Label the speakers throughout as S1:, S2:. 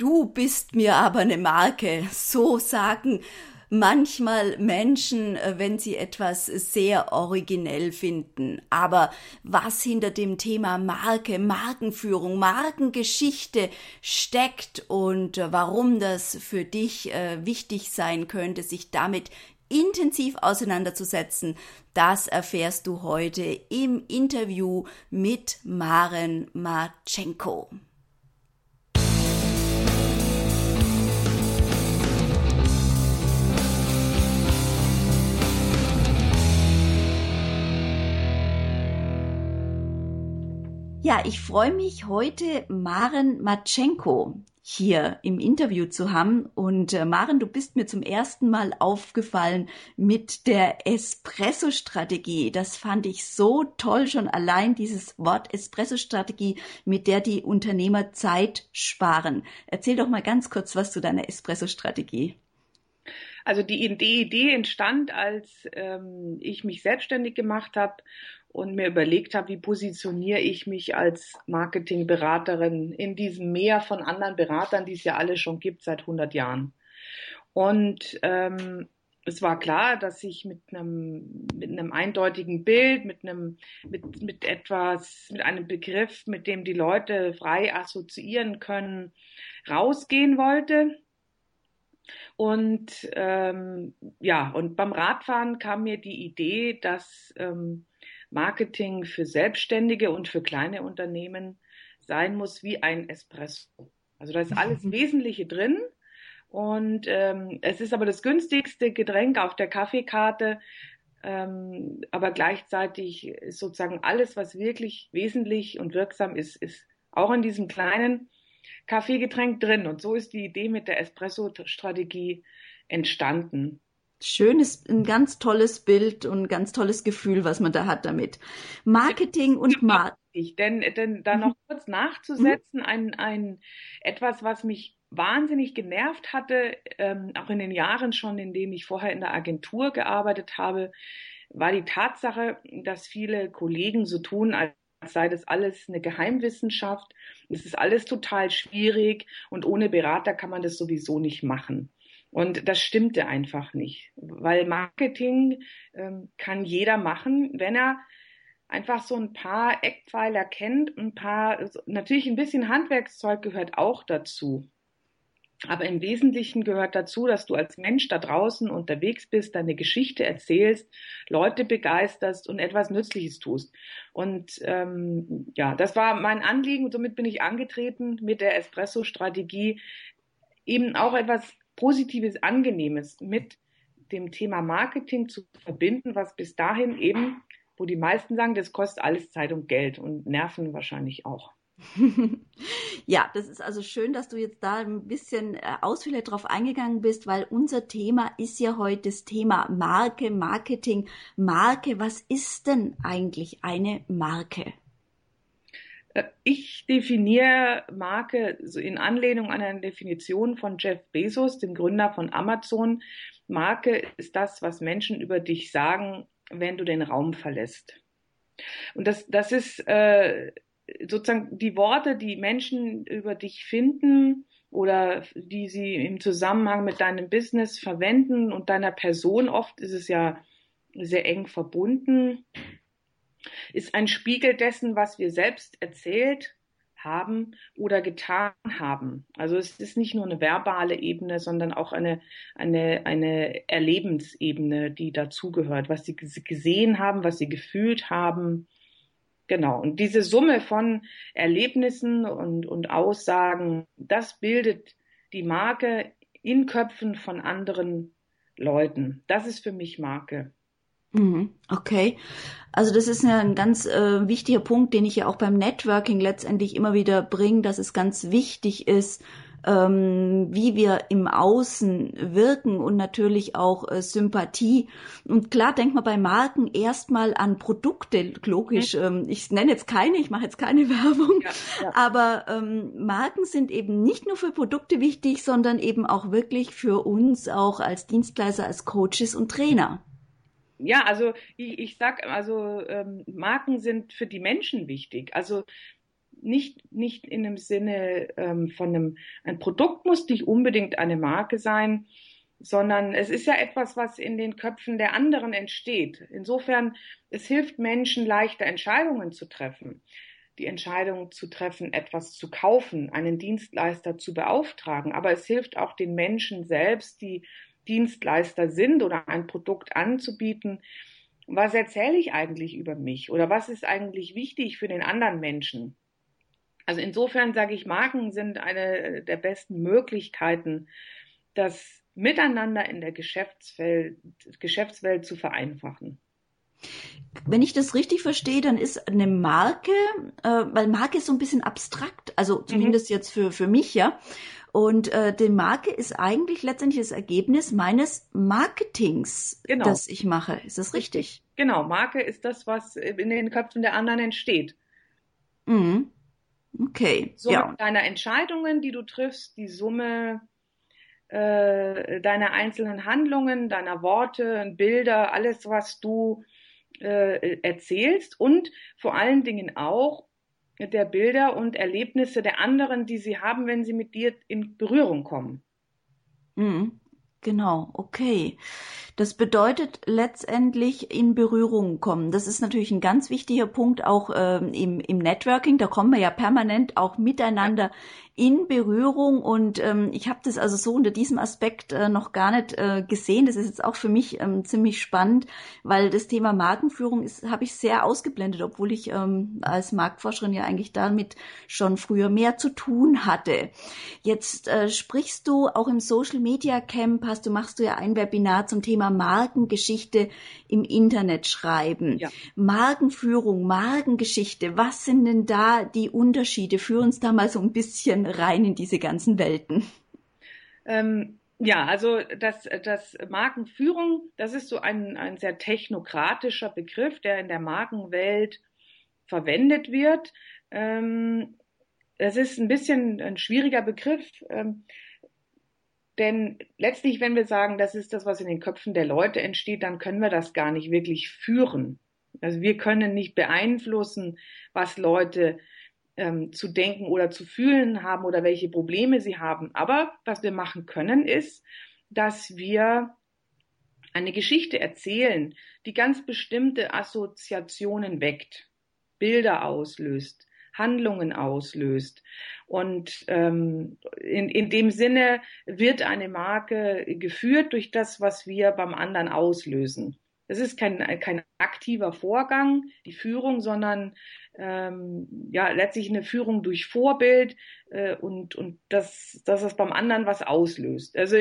S1: Du bist mir aber eine Marke. So sagen manchmal Menschen, äh, wenn sie etwas sehr originell finden. Aber was hinter dem Thema Marke, Markenführung, Markengeschichte steckt und äh, warum das für dich äh, wichtig sein könnte, sich damit intensiv auseinanderzusetzen, das erfährst du heute im Interview mit Maren Marchenko. Ja, ich freue mich heute Maren Matschenko hier im Interview zu haben. Und äh, Maren, du bist mir zum ersten Mal aufgefallen mit der Espresso-Strategie. Das fand ich so toll, schon allein dieses Wort Espresso-Strategie, mit der die Unternehmer Zeit sparen. Erzähl doch mal ganz kurz was zu deiner Espresso-Strategie.
S2: Also die Idee entstand, als ähm, ich mich selbstständig gemacht habe und mir überlegt habe, wie positioniere ich mich als Marketingberaterin in diesem Meer von anderen Beratern, die es ja alle schon gibt seit 100 Jahren. Und ähm, es war klar, dass ich mit einem, mit einem eindeutigen Bild, mit einem, mit, mit etwas, mit einem Begriff, mit dem die Leute frei assoziieren können, rausgehen wollte. Und ähm, ja, und beim Radfahren kam mir die Idee, dass ähm, Marketing für Selbstständige und für kleine Unternehmen sein muss wie ein Espresso. Also da ist alles Wesentliche drin. Und ähm, es ist aber das günstigste Getränk auf der Kaffeekarte. Ähm, aber gleichzeitig ist sozusagen alles, was wirklich wesentlich und wirksam ist, ist auch in diesem kleinen Kaffeegetränk drin. Und so ist die Idee mit der Espresso-Strategie entstanden
S1: schönes, ein ganz tolles Bild und ein ganz tolles Gefühl, was man da hat damit. Marketing und Marketing.
S2: Denn, denn da noch mhm. kurz nachzusetzen, ein, ein, etwas, was mich wahnsinnig genervt hatte, ähm, auch in den Jahren schon, in denen ich vorher in der Agentur gearbeitet habe, war die Tatsache, dass viele Kollegen so tun, als sei das alles eine Geheimwissenschaft. Es ist alles total schwierig und ohne Berater kann man das sowieso nicht machen. Und das stimmte einfach nicht, weil Marketing ähm, kann jeder machen, wenn er einfach so ein paar Eckpfeiler kennt, ein paar, natürlich ein bisschen Handwerkszeug gehört auch dazu. Aber im Wesentlichen gehört dazu, dass du als Mensch da draußen unterwegs bist, deine Geschichte erzählst, Leute begeisterst und etwas Nützliches tust. Und ähm, ja, das war mein Anliegen und somit bin ich angetreten mit der Espresso-Strategie, eben auch etwas Positives, Angenehmes mit dem Thema Marketing zu verbinden, was bis dahin eben, wo die meisten sagen, das kostet alles Zeit und Geld und Nerven wahrscheinlich auch.
S1: ja, das ist also schön, dass du jetzt da ein bisschen äh, ausführlicher drauf eingegangen bist, weil unser Thema ist ja heute das Thema Marke, Marketing, Marke. Was ist denn eigentlich eine Marke?
S2: Äh, ich definiere Marke in Anlehnung an eine Definition von Jeff Bezos, dem Gründer von Amazon. Marke ist das, was Menschen über dich sagen, wenn du den Raum verlässt. Und das, das ist äh, sozusagen die Worte, die Menschen über dich finden oder die sie im Zusammenhang mit deinem Business verwenden und deiner Person. Oft ist es ja sehr eng verbunden ist ein Spiegel dessen, was wir selbst erzählt haben oder getan haben. Also es ist nicht nur eine verbale Ebene, sondern auch eine, eine, eine Erlebensebene, die dazugehört, was sie gesehen haben, was sie gefühlt haben. Genau. Und diese Summe von Erlebnissen und, und Aussagen, das bildet die Marke in Köpfen von anderen Leuten. Das ist für mich Marke.
S1: Mhm, okay. Also das ist ja ein ganz äh, wichtiger Punkt, den ich ja auch beim Networking letztendlich immer wieder bringe, dass es ganz wichtig ist, ähm, wie wir im Außen wirken und natürlich auch äh, Sympathie. Und klar denkt man bei Marken erstmal an Produkte, logisch. Mhm. Ähm, ich nenne jetzt keine, ich mache jetzt keine Werbung, ja, ja. aber ähm, Marken sind eben nicht nur für Produkte wichtig, sondern eben auch wirklich für uns auch als Dienstleister, als Coaches und Trainer
S2: ja, also ich, ich sag, also ähm, Marken sind für die Menschen wichtig. Also nicht, nicht in dem Sinne ähm, von einem, ein Produkt muss nicht unbedingt eine Marke sein, sondern es ist ja etwas, was in den Köpfen der anderen entsteht. Insofern, es hilft Menschen leichter Entscheidungen zu treffen. Die Entscheidung zu treffen, etwas zu kaufen, einen Dienstleister zu beauftragen. Aber es hilft auch den Menschen selbst, die Dienstleister sind oder ein Produkt anzubieten. Was erzähle ich eigentlich über mich oder was ist eigentlich wichtig für den anderen Menschen? Also insofern sage ich, Marken sind eine der besten Möglichkeiten, das Miteinander in der Geschäftswelt, Geschäftswelt zu vereinfachen.
S1: Wenn ich das richtig verstehe, dann ist eine Marke, äh, weil Marke ist so ein bisschen abstrakt, also zumindest mhm. jetzt für, für mich, ja. Und äh, die Marke ist eigentlich letztendlich das Ergebnis meines Marketings, genau. das ich mache. Ist das richtig?
S2: Genau, Marke ist das, was in den Köpfen der anderen entsteht.
S1: Mhm. Okay.
S2: Summe ja. deiner Entscheidungen, die du triffst, die Summe äh, deiner einzelnen Handlungen, deiner Worte, Bilder, alles, was du äh, erzählst und vor allen Dingen auch der Bilder und Erlebnisse der anderen, die sie haben, wenn sie mit dir in Berührung kommen.
S1: Mhm. Genau, okay. Das bedeutet letztendlich in Berührung kommen. Das ist natürlich ein ganz wichtiger Punkt auch ähm, im, im Networking. Da kommen wir ja permanent auch miteinander in Berührung und ähm, ich habe das also so unter diesem Aspekt äh, noch gar nicht äh, gesehen. Das ist jetzt auch für mich ähm, ziemlich spannend, weil das Thema Markenführung ist habe ich sehr ausgeblendet, obwohl ich ähm, als Marktforscherin ja eigentlich damit schon früher mehr zu tun hatte. Jetzt äh, sprichst du auch im Social Media Camp, hast du machst du ja ein Webinar zum Thema Markengeschichte im Internet schreiben. Ja. Markenführung, Markengeschichte, was sind denn da die Unterschiede? Führ uns da mal so ein bisschen rein in diese ganzen Welten?
S2: Ähm, ja, also das, das Markenführung, das ist so ein, ein sehr technokratischer Begriff, der in der Markenwelt verwendet wird. Ähm, das ist ein bisschen ein schwieriger Begriff, ähm, denn letztlich, wenn wir sagen, das ist das, was in den Köpfen der Leute entsteht, dann können wir das gar nicht wirklich führen. Also wir können nicht beeinflussen, was Leute ähm, zu denken oder zu fühlen haben oder welche Probleme sie haben. Aber was wir machen können, ist, dass wir eine Geschichte erzählen, die ganz bestimmte Assoziationen weckt, Bilder auslöst, Handlungen auslöst. Und ähm, in, in dem Sinne wird eine Marke geführt durch das, was wir beim anderen auslösen. Es ist kein, kein aktiver Vorgang, die Führung, sondern ähm, ja letztlich eine Führung durch Vorbild äh, und, und dass, dass es beim anderen was auslöst. Also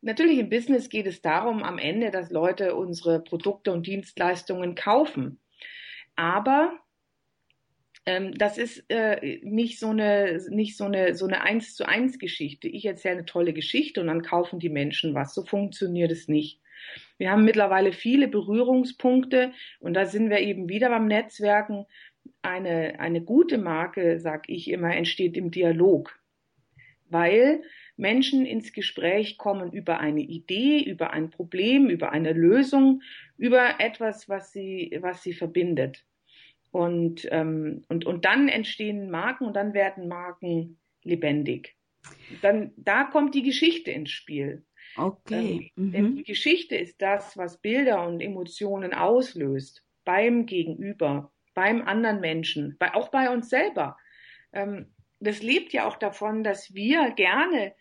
S2: natürlich im Business geht es darum am Ende, dass Leute unsere Produkte und Dienstleistungen kaufen. Aber ähm, das ist äh, nicht so eine nicht so eine so eine eins zu eins Geschichte. Ich erzähle eine tolle Geschichte und dann kaufen die Menschen was. So funktioniert es nicht. Wir haben mittlerweile viele Berührungspunkte und da sind wir eben wieder beim Netzwerken. Eine, eine gute Marke, sag ich immer, entsteht im Dialog, weil Menschen ins Gespräch kommen über eine Idee, über ein Problem, über eine Lösung, über etwas, was sie, was sie verbindet. Und, ähm, und, und dann entstehen Marken und dann werden Marken lebendig. Dann, da kommt die Geschichte ins Spiel.
S1: Okay.
S2: Ähm, denn mhm. die Geschichte ist das, was Bilder und Emotionen auslöst beim Gegenüber, beim anderen Menschen, bei, auch bei uns selber. Ähm, das lebt ja auch davon, dass wir gerne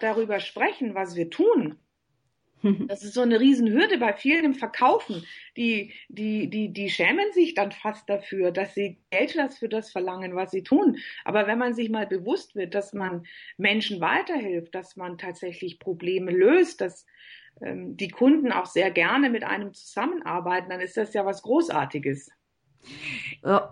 S2: darüber sprechen, was wir tun. Das ist so eine Riesenhürde bei vielen im Verkaufen. Die, die, die, die schämen sich dann fast dafür, dass sie Geld für das verlangen, was sie tun. Aber wenn man sich mal bewusst wird, dass man Menschen weiterhilft, dass man tatsächlich Probleme löst, dass ähm, die Kunden auch sehr gerne mit einem zusammenarbeiten, dann ist das ja was Großartiges.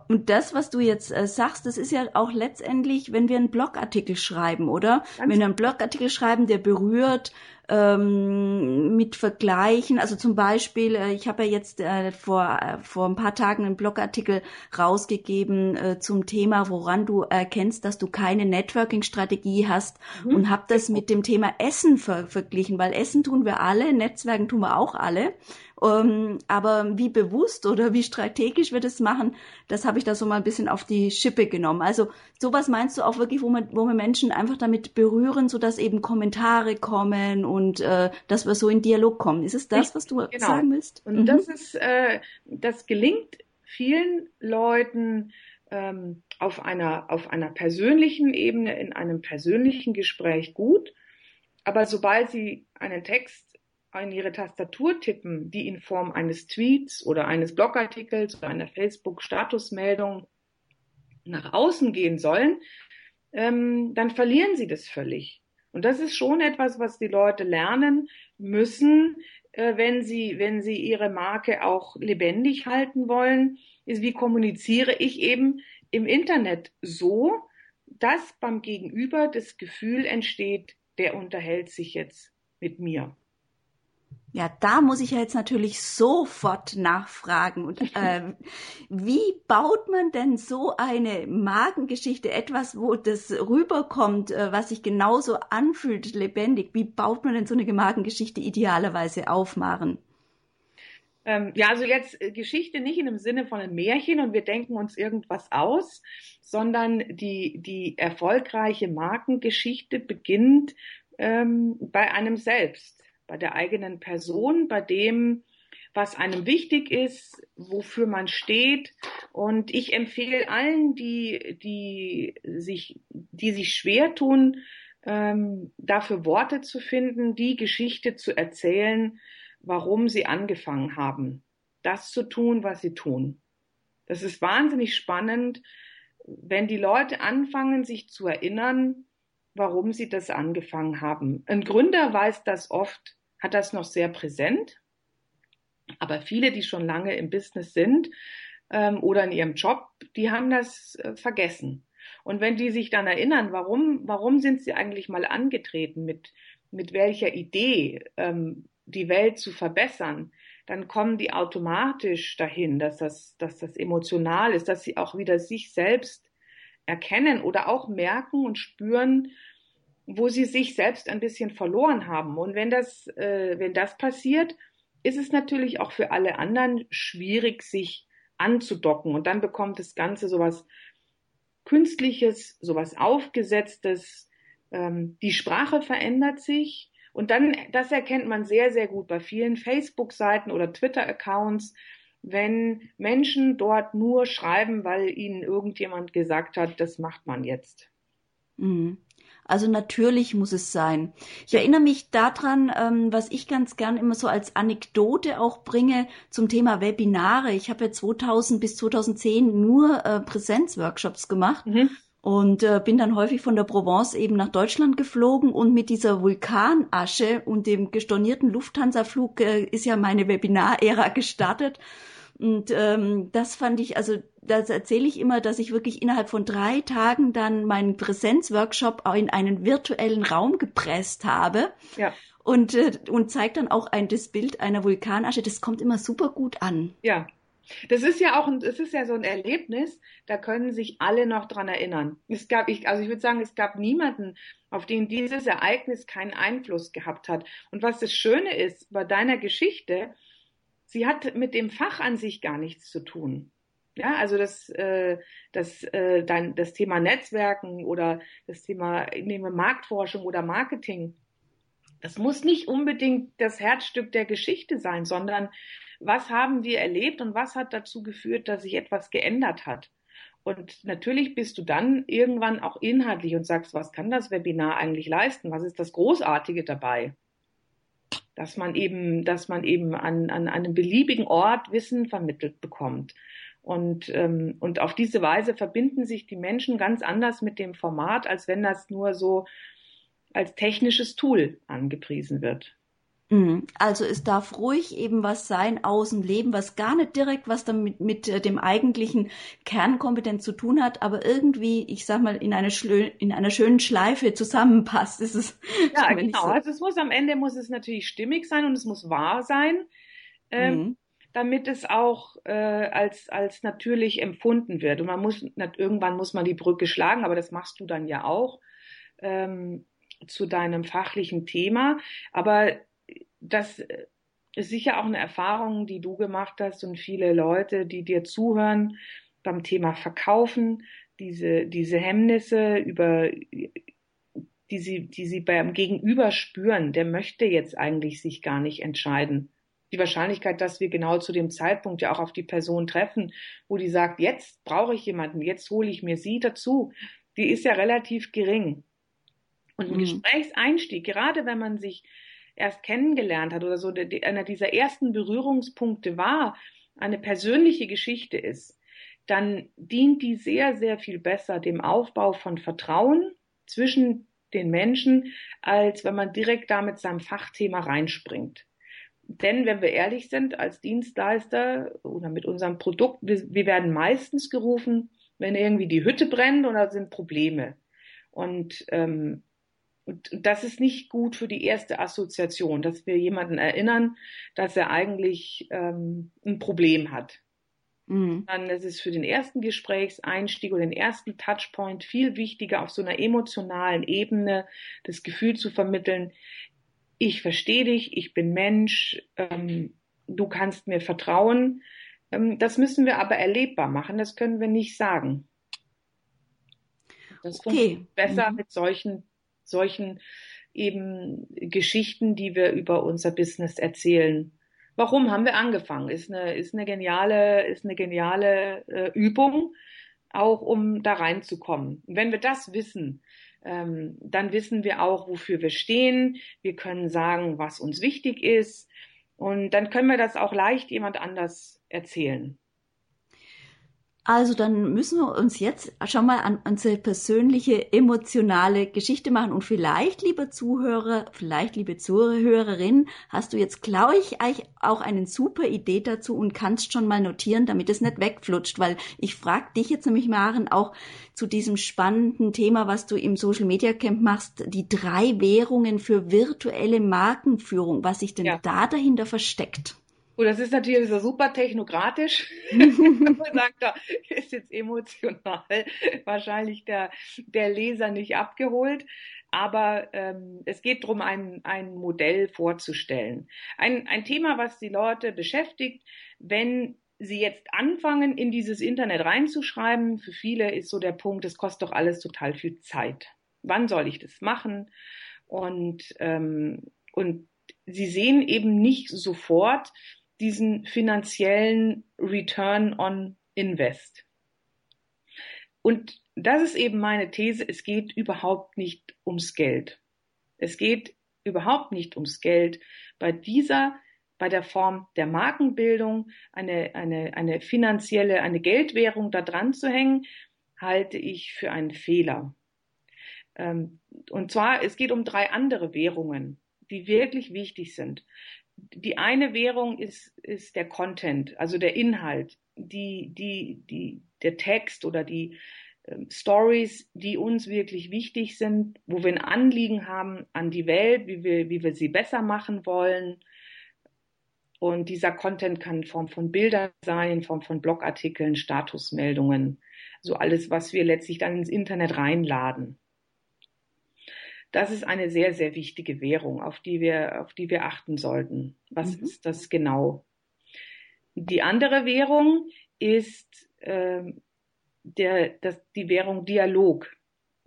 S1: Und das, was du jetzt äh, sagst, das ist ja auch letztendlich, wenn wir einen Blogartikel schreiben, oder? Ganz wenn wir einen Blogartikel schreiben, der berührt, ähm, mit Vergleichen. Also zum Beispiel, äh, ich habe ja jetzt äh, vor, äh, vor ein paar Tagen einen Blogartikel rausgegeben äh, zum Thema, woran du erkennst, dass du keine Networking-Strategie hast mhm. und habe das mit dem Thema Essen ver verglichen, weil Essen tun wir alle, Netzwerken tun wir auch alle. Ähm, aber wie bewusst oder wie strategisch wir das machen, das habe ich da so mal ein bisschen auf die Schippe genommen. Also sowas meinst du auch wirklich, wo man, wo wir Menschen einfach damit berühren, so dass eben Kommentare kommen und äh, dass wir so in Dialog kommen. Ist es das, was du genau. sagen willst?
S2: Und mhm. das ist, äh, das gelingt vielen Leuten ähm, auf einer auf einer persönlichen Ebene in einem persönlichen Gespräch gut, aber sobald sie einen Text in ihre Tastatur tippen, die in Form eines Tweets oder eines Blogartikels oder einer Facebook-Statusmeldung nach außen gehen sollen, ähm, dann verlieren sie das völlig. Und das ist schon etwas, was die Leute lernen müssen, äh, wenn sie, wenn sie ihre Marke auch lebendig halten wollen, ist, wie kommuniziere ich eben im Internet so, dass beim Gegenüber das Gefühl entsteht, der unterhält sich jetzt mit mir.
S1: Ja, da muss ich ja jetzt natürlich sofort nachfragen. Und äh, wie baut man denn so eine Magengeschichte, etwas, wo das rüberkommt, äh, was sich genauso anfühlt, lebendig? Wie baut man denn so eine Magengeschichte idealerweise aufmachen?
S2: Ähm, ja, also jetzt äh, Geschichte nicht in dem Sinne von einem Märchen und wir denken uns irgendwas aus, sondern die, die erfolgreiche Markengeschichte beginnt ähm, bei einem selbst bei der eigenen Person, bei dem, was einem wichtig ist, wofür man steht. Und ich empfehle allen, die, die sich, die sich schwer tun, ähm, dafür Worte zu finden, die Geschichte zu erzählen, warum sie angefangen haben, das zu tun, was sie tun. Das ist wahnsinnig spannend, wenn die Leute anfangen, sich zu erinnern, warum sie das angefangen haben. Ein Gründer weiß das oft, hat das noch sehr präsent. Aber viele, die schon lange im Business sind ähm, oder in ihrem Job, die haben das äh, vergessen. Und wenn die sich dann erinnern, warum, warum sind sie eigentlich mal angetreten, mit, mit welcher Idee, ähm, die Welt zu verbessern, dann kommen die automatisch dahin, dass das, dass das emotional ist, dass sie auch wieder sich selbst erkennen oder auch merken und spüren, wo sie sich selbst ein bisschen verloren haben. Und wenn das, äh, wenn das passiert, ist es natürlich auch für alle anderen schwierig, sich anzudocken. Und dann bekommt das Ganze sowas Künstliches, sowas Aufgesetztes. Ähm, die Sprache verändert sich. Und dann, das erkennt man sehr, sehr gut bei vielen Facebook-Seiten oder Twitter-Accounts, wenn Menschen dort nur schreiben, weil ihnen irgendjemand gesagt hat, das macht man jetzt.
S1: Mhm. Also natürlich muss es sein. Ich erinnere mich daran, ähm, was ich ganz gern immer so als Anekdote auch bringe zum Thema Webinare. Ich habe ja 2000 bis 2010 nur äh, Präsenzworkshops gemacht. Mhm. Und äh, bin dann häufig von der Provence eben nach Deutschland geflogen und mit dieser Vulkanasche und dem gestornierten Lufthansa-Flug äh, ist ja meine Webinar-Ära gestartet. Und ähm, das fand ich, also das erzähle ich immer, dass ich wirklich innerhalb von drei Tagen dann meinen Präsenzworkshop in einen virtuellen Raum gepresst habe. Ja. Und, äh, und zeigt dann auch ein, das Bild einer Vulkanasche. Das kommt immer super gut an.
S2: Ja. Das ist ja auch es ist ja so ein Erlebnis, da können sich alle noch dran erinnern. Es gab, ich, also ich würde sagen, es gab niemanden, auf den dieses Ereignis keinen Einfluss gehabt hat. Und was das Schöne ist bei deiner Geschichte, sie hat mit dem Fach an sich gar nichts zu tun. Ja, also das, äh, das, äh, das Thema Netzwerken oder das Thema nehmen wir Marktforschung oder Marketing. Das muss nicht unbedingt das Herzstück der Geschichte sein, sondern was haben wir erlebt und was hat dazu geführt, dass sich etwas geändert hat. Und natürlich bist du dann irgendwann auch inhaltlich und sagst, was kann das Webinar eigentlich leisten? Was ist das Großartige dabei? Dass man eben, dass man eben an, an einem beliebigen Ort Wissen vermittelt bekommt. Und, ähm, und auf diese Weise verbinden sich die Menschen ganz anders mit dem Format, als wenn das nur so als technisches Tool angepriesen wird.
S1: Mhm. Also es darf ruhig eben was sein aus dem Leben, was gar nicht direkt was damit mit äh, dem eigentlichen Kernkompetenz zu tun hat, aber irgendwie, ich sag mal, in einer, in einer schönen Schleife zusammenpasst.
S2: Das ist ja genau. So. Also es muss am Ende muss es natürlich stimmig sein und es muss wahr sein, ähm, mhm. damit es auch äh, als als natürlich empfunden wird. Und man muss irgendwann muss man die Brücke schlagen, aber das machst du dann ja auch. Ähm, zu deinem fachlichen Thema. Aber das, ist sicher auch eine Erfahrung, die du gemacht hast und viele Leute, die dir zuhören beim Thema Verkaufen, diese, diese Hemmnisse über, die sie, die sie beim Gegenüber spüren, der möchte jetzt eigentlich sich gar nicht entscheiden. Die Wahrscheinlichkeit, dass wir genau zu dem Zeitpunkt ja auch auf die Person treffen, wo die sagt, jetzt brauche ich jemanden, jetzt hole ich mir sie dazu, die ist ja relativ gering. Und ein mhm. Gesprächseinstieg, gerade wenn man sich erst kennengelernt hat oder so, einer dieser ersten Berührungspunkte war, eine persönliche Geschichte ist, dann dient die sehr, sehr viel besser dem Aufbau von Vertrauen zwischen den Menschen, als wenn man direkt da mit seinem Fachthema reinspringt. Denn wenn wir ehrlich sind, als Dienstleister oder mit unserem Produkt, wir, werden meistens gerufen, wenn irgendwie die Hütte brennt oder sind Probleme. Und ähm, und das ist nicht gut für die erste Assoziation, dass wir jemanden erinnern, dass er eigentlich ähm, ein Problem hat. Mhm. Dann ist es für den ersten Gesprächseinstieg oder den ersten Touchpoint viel wichtiger, auf so einer emotionalen Ebene das Gefühl zu vermitteln, ich verstehe dich, ich bin Mensch, ähm, du kannst mir vertrauen. Ähm, das müssen wir aber erlebbar machen, das können wir nicht sagen. Das funktioniert besser mhm. mit solchen solchen eben Geschichten, die wir über unser Business erzählen. Warum haben wir angefangen? Ist eine, ist eine geniale, ist eine geniale äh, Übung, auch um da reinzukommen. wenn wir das wissen, ähm, dann wissen wir auch, wofür wir stehen. Wir können sagen, was uns wichtig ist. Und dann können wir das auch leicht jemand anders erzählen.
S1: Also dann müssen wir uns jetzt schon mal an unsere persönliche emotionale Geschichte machen und vielleicht, liebe Zuhörer, vielleicht, liebe Zuhörerin, hast du jetzt, glaube ich, auch eine super Idee dazu und kannst schon mal notieren, damit es nicht wegflutscht, weil ich frage dich jetzt nämlich, Maren, auch zu diesem spannenden Thema, was du im Social Media Camp machst, die drei Währungen für virtuelle Markenführung, was sich denn ja. da dahinter versteckt.
S2: Und das ist natürlich so super technokratisch. Man sagt, da ist jetzt emotional wahrscheinlich der, der Leser nicht abgeholt. Aber ähm, es geht darum, ein, ein Modell vorzustellen. Ein, ein Thema, was die Leute beschäftigt, wenn sie jetzt anfangen, in dieses Internet reinzuschreiben. Für viele ist so der Punkt, es kostet doch alles total viel Zeit. Wann soll ich das machen? Und, ähm, und sie sehen eben nicht sofort, diesen finanziellen Return on Invest. Und das ist eben meine These, es geht überhaupt nicht ums Geld. Es geht überhaupt nicht ums Geld. Bei dieser, bei der Form der Markenbildung, eine, eine, eine finanzielle, eine Geldwährung da dran zu hängen, halte ich für einen Fehler. Ähm, und zwar, es geht um drei andere Währungen, die wirklich wichtig sind die eine Währung ist, ist der Content, also der Inhalt, die, die, die, der Text oder die ähm, Stories, die uns wirklich wichtig sind, wo wir ein Anliegen haben an die Welt, wie wir, wie wir sie besser machen wollen. Und dieser Content kann in Form von Bildern sein, in Form von Blogartikeln, Statusmeldungen, so alles, was wir letztlich dann ins Internet reinladen. Das ist eine sehr, sehr wichtige Währung, auf die wir, auf die wir achten sollten. Was mhm. ist das genau? Die andere Währung ist äh, der, das, die Währung Dialog.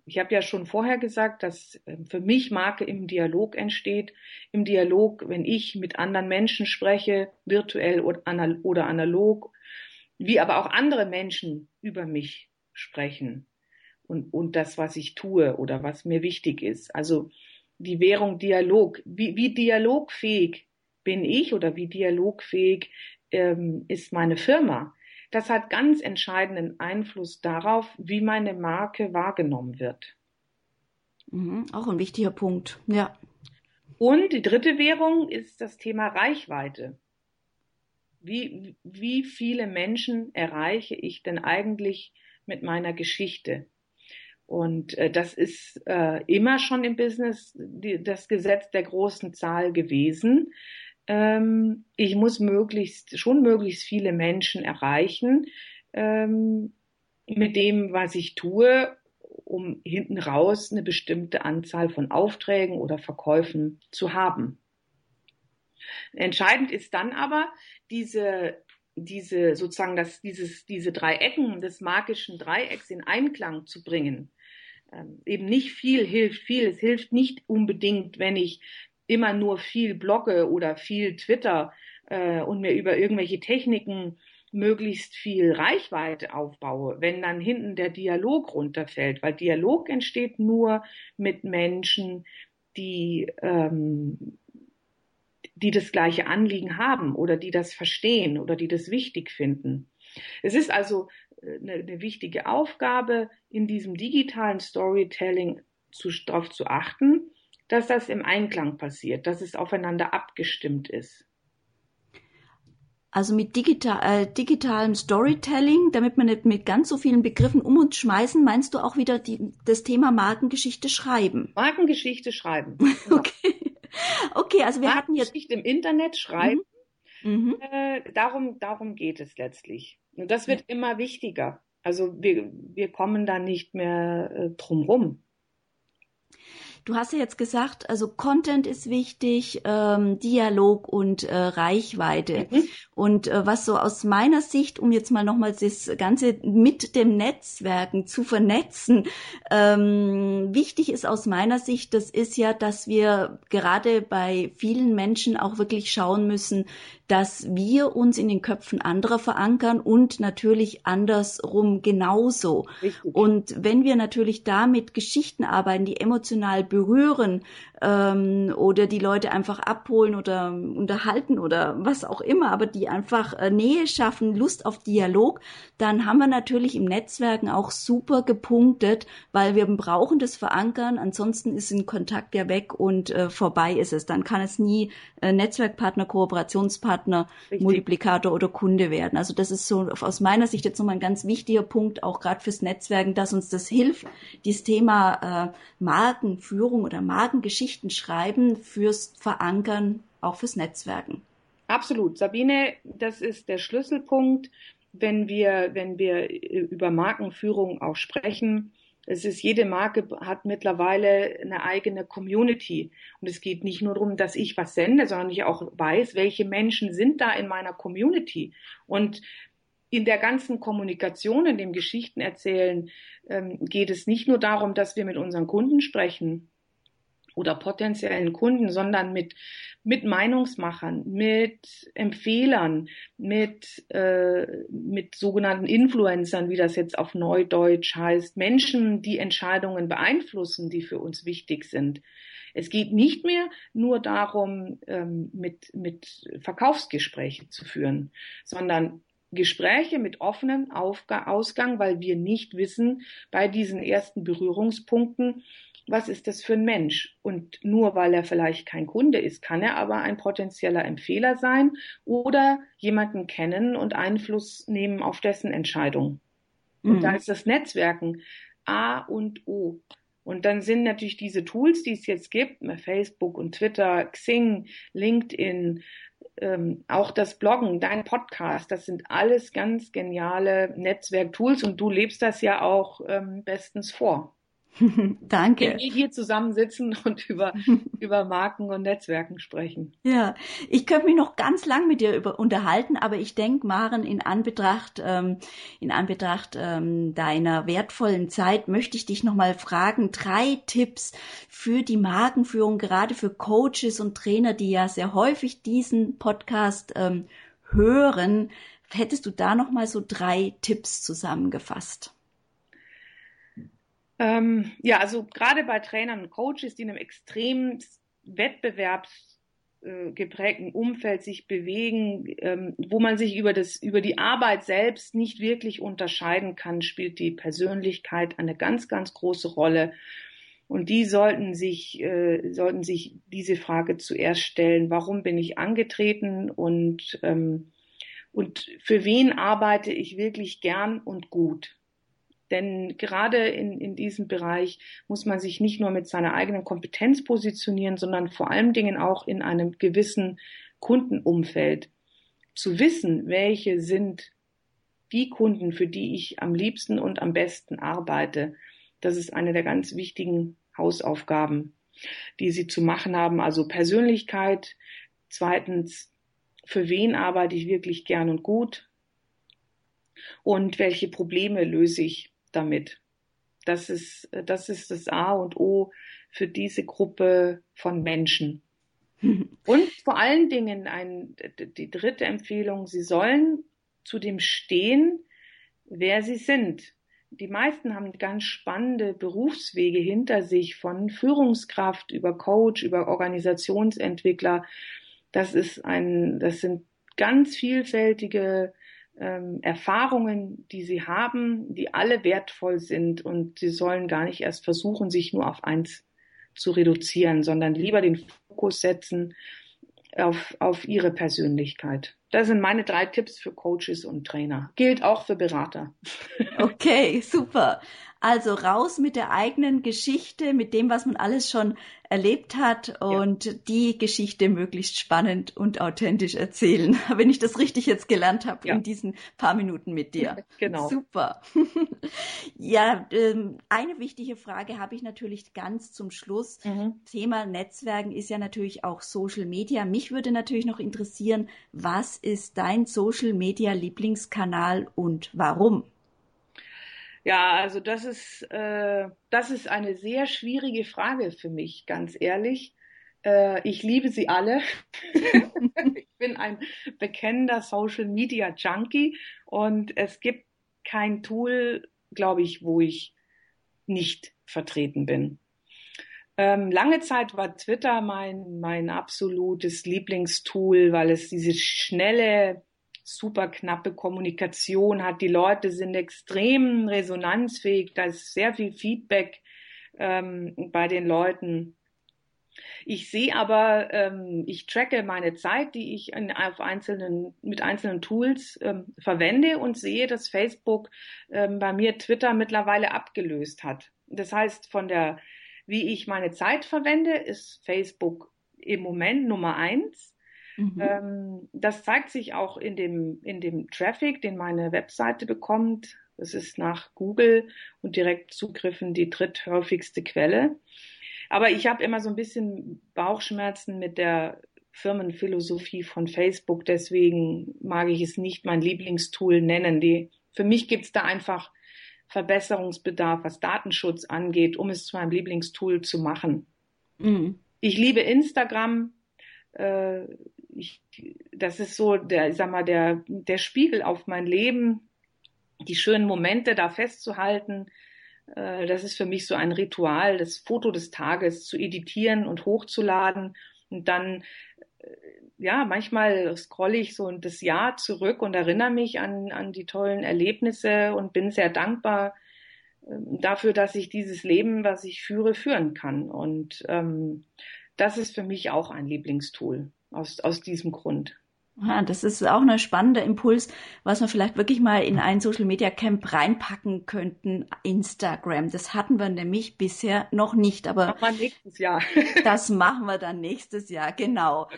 S2: Ich habe ja schon vorher gesagt, dass ähm, für mich Marke im Dialog entsteht. Im Dialog, wenn ich mit anderen Menschen spreche, virtuell oder analog, wie aber auch andere Menschen über mich sprechen und, und das, was ich tue oder was mir wichtig ist. Also die Währung Dialog. Wie, wie dialogfähig bin ich oder wie dialogfähig ähm, ist meine Firma? Das hat ganz entscheidenden Einfluss darauf, wie meine Marke wahrgenommen wird.
S1: Mhm, auch ein wichtiger Punkt, ja.
S2: Und die dritte Währung ist das Thema Reichweite. Wie, wie viele Menschen erreiche ich denn eigentlich mit meiner Geschichte? Und äh, das ist äh, immer schon im Business die, das Gesetz der großen Zahl gewesen. Ähm, ich muss möglichst, schon möglichst viele Menschen erreichen ähm, mit dem, was ich tue, um hinten raus eine bestimmte Anzahl von Aufträgen oder Verkäufen zu haben. Entscheidend ist dann aber diese diese sozusagen das, dieses, diese drei Ecken des magischen Dreiecks in Einklang zu bringen. Ähm, eben nicht viel hilft viel. Es hilft nicht unbedingt, wenn ich immer nur viel blogge oder viel Twitter äh, und mir über irgendwelche Techniken möglichst viel Reichweite aufbaue, wenn dann hinten der Dialog runterfällt, weil Dialog entsteht nur mit Menschen, die ähm, die das gleiche Anliegen haben oder die das verstehen oder die das wichtig finden. Es ist also eine, eine wichtige Aufgabe, in diesem digitalen Storytelling zu, darauf zu achten, dass das im Einklang passiert, dass es aufeinander abgestimmt ist.
S1: Also mit digital, äh, digitalem Storytelling, damit wir nicht mit ganz so vielen Begriffen um uns schmeißen, meinst du auch wieder die, das Thema Markengeschichte schreiben?
S2: Markengeschichte schreiben.
S1: Genau. okay. Okay, also wir hatten jetzt
S2: Geschichte im Internet schreiben. Mhm. mhm. Äh, darum, darum geht es letztlich. Und das wird immer wichtiger. Also wir, wir kommen da nicht mehr äh, drum rum.
S1: Du hast ja jetzt gesagt, also Content ist wichtig, ähm, Dialog und äh, Reichweite. Mhm. Und äh, was so aus meiner Sicht, um jetzt mal nochmal das Ganze mit dem Netzwerken zu vernetzen, ähm, wichtig ist aus meiner Sicht, das ist ja, dass wir gerade bei vielen Menschen auch wirklich schauen müssen, dass wir uns in den Köpfen anderer verankern und natürlich andersrum genauso. Richtig. Und wenn wir natürlich da mit Geschichten arbeiten, die emotional berühren ähm, oder die Leute einfach abholen oder unterhalten oder was auch immer, aber die einfach äh, Nähe schaffen, Lust auf Dialog, dann haben wir natürlich im Netzwerken auch super gepunktet, weil wir brauchen das Verankern, ansonsten ist ein Kontakt ja weg und äh, vorbei ist es. Dann kann es nie äh, Netzwerkpartner, Kooperationspartner, Richtig. Multiplikator oder Kunde werden. Also das ist so aus meiner Sicht jetzt nochmal ein ganz wichtiger Punkt, auch gerade fürs Netzwerken, dass uns das hilft, dieses Thema äh, Markenführung oder Markengeschichten schreiben fürs Verankern, auch fürs Netzwerken.
S2: Absolut. Sabine, das ist der Schlüsselpunkt, wenn wir, wenn wir über Markenführung auch sprechen. Es ist, jede Marke hat mittlerweile eine eigene Community. Und es geht nicht nur darum, dass ich was sende, sondern ich auch weiß, welche Menschen sind da in meiner Community. Und in der ganzen Kommunikation, in dem Geschichten erzählen, ähm, geht es nicht nur darum, dass wir mit unseren Kunden sprechen, oder potenziellen Kunden, sondern mit, mit Meinungsmachern, mit Empfehlern, mit, äh, mit sogenannten Influencern, wie das jetzt auf Neudeutsch heißt, Menschen, die Entscheidungen beeinflussen, die für uns wichtig sind. Es geht nicht mehr nur darum, ähm, mit, mit Verkaufsgespräche zu führen, sondern Gespräche mit offenem Ausgang, weil wir nicht wissen bei diesen ersten Berührungspunkten, was ist das für ein Mensch? Und nur weil er vielleicht kein Kunde ist, kann er aber ein potenzieller Empfehler sein oder jemanden kennen und Einfluss nehmen auf dessen Entscheidung. Und mhm. da ist das Netzwerken A und O. Und dann sind natürlich diese Tools, die es jetzt gibt, Facebook und Twitter, Xing, LinkedIn, ähm, auch das Bloggen, dein Podcast, das sind alles ganz geniale Netzwerktools und du lebst das ja auch ähm, bestens vor.
S1: Danke.
S2: Wenn wir hier zusammensitzen und über, über Marken und Netzwerken sprechen.
S1: Ja, ich könnte mich noch ganz lang mit dir über, unterhalten, aber ich denke, Maren, in Anbetracht, ähm, in Anbetracht ähm, deiner wertvollen Zeit möchte ich dich nochmal fragen, drei Tipps für die Markenführung, gerade für Coaches und Trainer, die ja sehr häufig diesen Podcast ähm, hören. Hättest du da nochmal so drei Tipps zusammengefasst?
S2: Ähm, ja, also gerade bei Trainern und Coaches, die in einem extrem wettbewerbsgeprägten Umfeld sich bewegen, ähm, wo man sich über das, über die Arbeit selbst nicht wirklich unterscheiden kann, spielt die Persönlichkeit eine ganz, ganz große Rolle. Und die sollten sich, äh, sollten sich diese Frage zuerst stellen, warum bin ich angetreten und, ähm, und für wen arbeite ich wirklich gern und gut? Denn gerade in, in diesem Bereich muss man sich nicht nur mit seiner eigenen Kompetenz positionieren, sondern vor allen Dingen auch in einem gewissen Kundenumfeld. Zu wissen, welche sind die Kunden, für die ich am liebsten und am besten arbeite, das ist eine der ganz wichtigen Hausaufgaben, die Sie zu machen haben. Also Persönlichkeit, Zweitens, für wen arbeite ich wirklich gern und gut? Und welche Probleme löse ich damit? Das ist, das ist das A und O für diese Gruppe von Menschen. Und vor allen Dingen ein, die dritte Empfehlung, Sie sollen zu dem stehen, wer Sie sind. Die meisten haben ganz spannende Berufswege hinter sich, von Führungskraft über Coach, über Organisationsentwickler. Das ist ein, das sind ganz vielfältige ähm, Erfahrungen, die sie haben, die alle wertvoll sind und sie sollen gar nicht erst versuchen, sich nur auf eins zu reduzieren, sondern lieber den Fokus setzen auf, auf ihre Persönlichkeit. Das sind meine drei Tipps für Coaches und Trainer. Gilt auch für Berater.
S1: Okay, super. Also raus mit der eigenen Geschichte, mit dem, was man alles schon erlebt hat und ja. die Geschichte möglichst spannend und authentisch erzählen, wenn ich das richtig jetzt gelernt habe ja. in diesen paar Minuten mit dir.
S2: Genau.
S1: Super. ja, ähm, eine wichtige Frage habe ich natürlich ganz zum Schluss. Mhm. Thema Netzwerken ist ja natürlich auch Social Media. Mich würde natürlich noch interessieren, was ist dein Social Media Lieblingskanal und warum?
S2: Ja, also das ist, äh, das ist eine sehr schwierige Frage für mich, ganz ehrlich. Äh, ich liebe sie alle. ich bin ein bekennender Social Media Junkie und es gibt kein Tool, glaube ich, wo ich nicht vertreten bin. Ähm, lange Zeit war Twitter mein, mein absolutes Lieblingstool, weil es diese schnelle super knappe Kommunikation hat. Die Leute sind extrem resonanzfähig. Da ist sehr viel Feedback ähm, bei den Leuten. Ich sehe aber, ähm, ich tracke meine Zeit, die ich in, auf einzelnen, mit einzelnen Tools ähm, verwende und sehe, dass Facebook ähm, bei mir Twitter mittlerweile abgelöst hat. Das heißt, von der, wie ich meine Zeit verwende, ist Facebook im Moment Nummer eins. Mhm. Ähm, das zeigt sich auch in dem, in dem Traffic, den meine Webseite bekommt. Das ist nach Google und Direktzugriffen die dritthäufigste Quelle. Aber ich habe immer so ein bisschen Bauchschmerzen mit der Firmenphilosophie von Facebook. Deswegen mag ich es nicht mein Lieblingstool nennen. Die, für mich gibt es da einfach Verbesserungsbedarf, was Datenschutz angeht, um es zu meinem Lieblingstool zu machen. Mhm. Ich liebe Instagram. Äh, ich, das ist so der, ich sag mal, der, der Spiegel auf mein Leben, die schönen Momente da festzuhalten. Äh, das ist für mich so ein Ritual, das Foto des Tages zu editieren und hochzuladen und dann äh, ja, manchmal scrolle ich so das Jahr zurück und erinnere mich an, an die tollen Erlebnisse und bin sehr dankbar äh, dafür, dass ich dieses Leben, was ich führe, führen kann. Und ähm, das ist für mich auch ein Lieblingstool aus, aus diesem Grund.
S1: Ja, das ist auch ein spannender Impuls, was wir vielleicht wirklich mal in ein Social Media Camp reinpacken könnten. Instagram. Das hatten wir nämlich bisher noch nicht, aber
S2: machen wir nächstes Jahr.
S1: das machen wir dann nächstes Jahr, genau.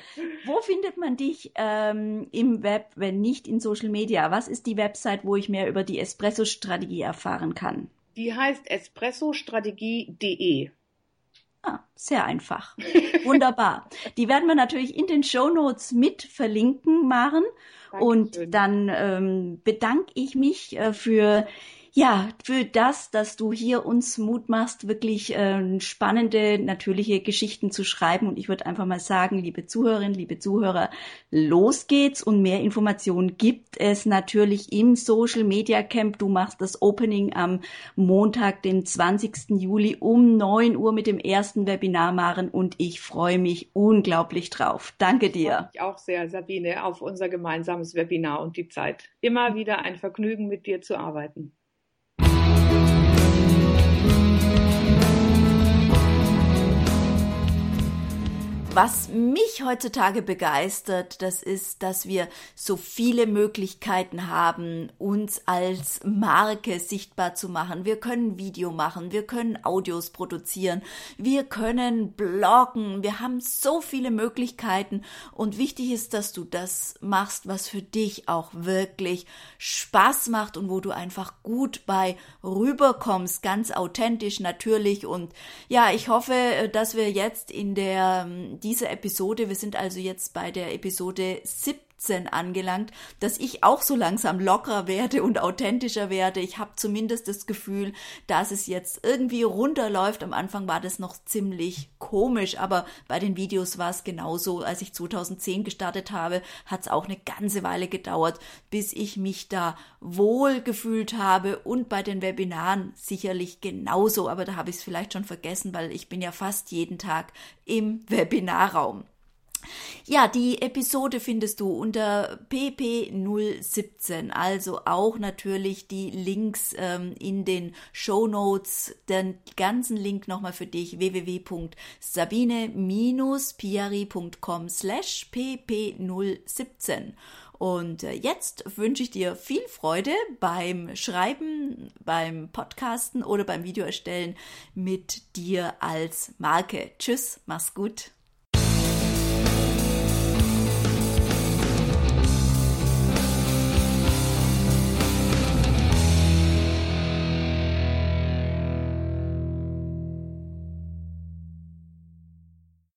S1: Wo findet man dich ähm, im Web, wenn nicht in Social Media? Was ist die Website, wo ich mehr über die Espresso-Strategie erfahren kann?
S2: Die heißt espressostrategie.de.
S1: Ah, sehr einfach. Wunderbar. Die werden wir natürlich in den Show Notes mit verlinken, Maren. Dankeschön. Und dann ähm, bedanke ich mich äh, für ja, für das, dass du hier uns Mut machst, wirklich äh, spannende, natürliche Geschichten zu schreiben. Und ich würde einfach mal sagen, liebe Zuhörerinnen, liebe Zuhörer, los geht's und mehr Informationen gibt es natürlich im Social Media Camp. Du machst das Opening am Montag, den 20. Juli um 9 Uhr mit dem ersten Webinar, Maren, und ich freue mich unglaublich drauf. Danke dir.
S2: Ich auch sehr, Sabine, auf unser gemeinsames Webinar und die Zeit. Immer wieder ein Vergnügen, mit dir zu arbeiten.
S1: Was mich heutzutage begeistert, das ist, dass wir so viele Möglichkeiten haben, uns als Marke sichtbar zu machen. Wir können Video machen, wir können Audios produzieren, wir können bloggen, wir haben so viele Möglichkeiten. Und wichtig ist, dass du das machst, was für dich auch wirklich Spaß macht und wo du einfach gut bei rüberkommst, ganz authentisch natürlich. Und ja, ich hoffe, dass wir jetzt in der dieser Episode. Wir sind also jetzt bei der Episode 17 17 angelangt, dass ich auch so langsam lockerer werde und authentischer werde. Ich habe zumindest das Gefühl, dass es jetzt irgendwie runterläuft. Am Anfang war das noch ziemlich komisch, aber bei den Videos war es genauso. Als ich 2010 gestartet habe, hat es auch eine ganze Weile gedauert, bis ich mich da wohl gefühlt habe und bei den Webinaren sicherlich genauso, aber da habe ich es vielleicht schon vergessen, weil ich bin ja fast jeden Tag im Webinarraum. Ja, die Episode findest du unter pp017, also auch natürlich die Links ähm, in den Show Notes, den ganzen Link nochmal für dich www.sabine-piari.com slash pp017. Und äh, jetzt wünsche ich dir viel Freude beim Schreiben, beim Podcasten oder beim Videoerstellen mit dir als Marke. Tschüss, mach's gut.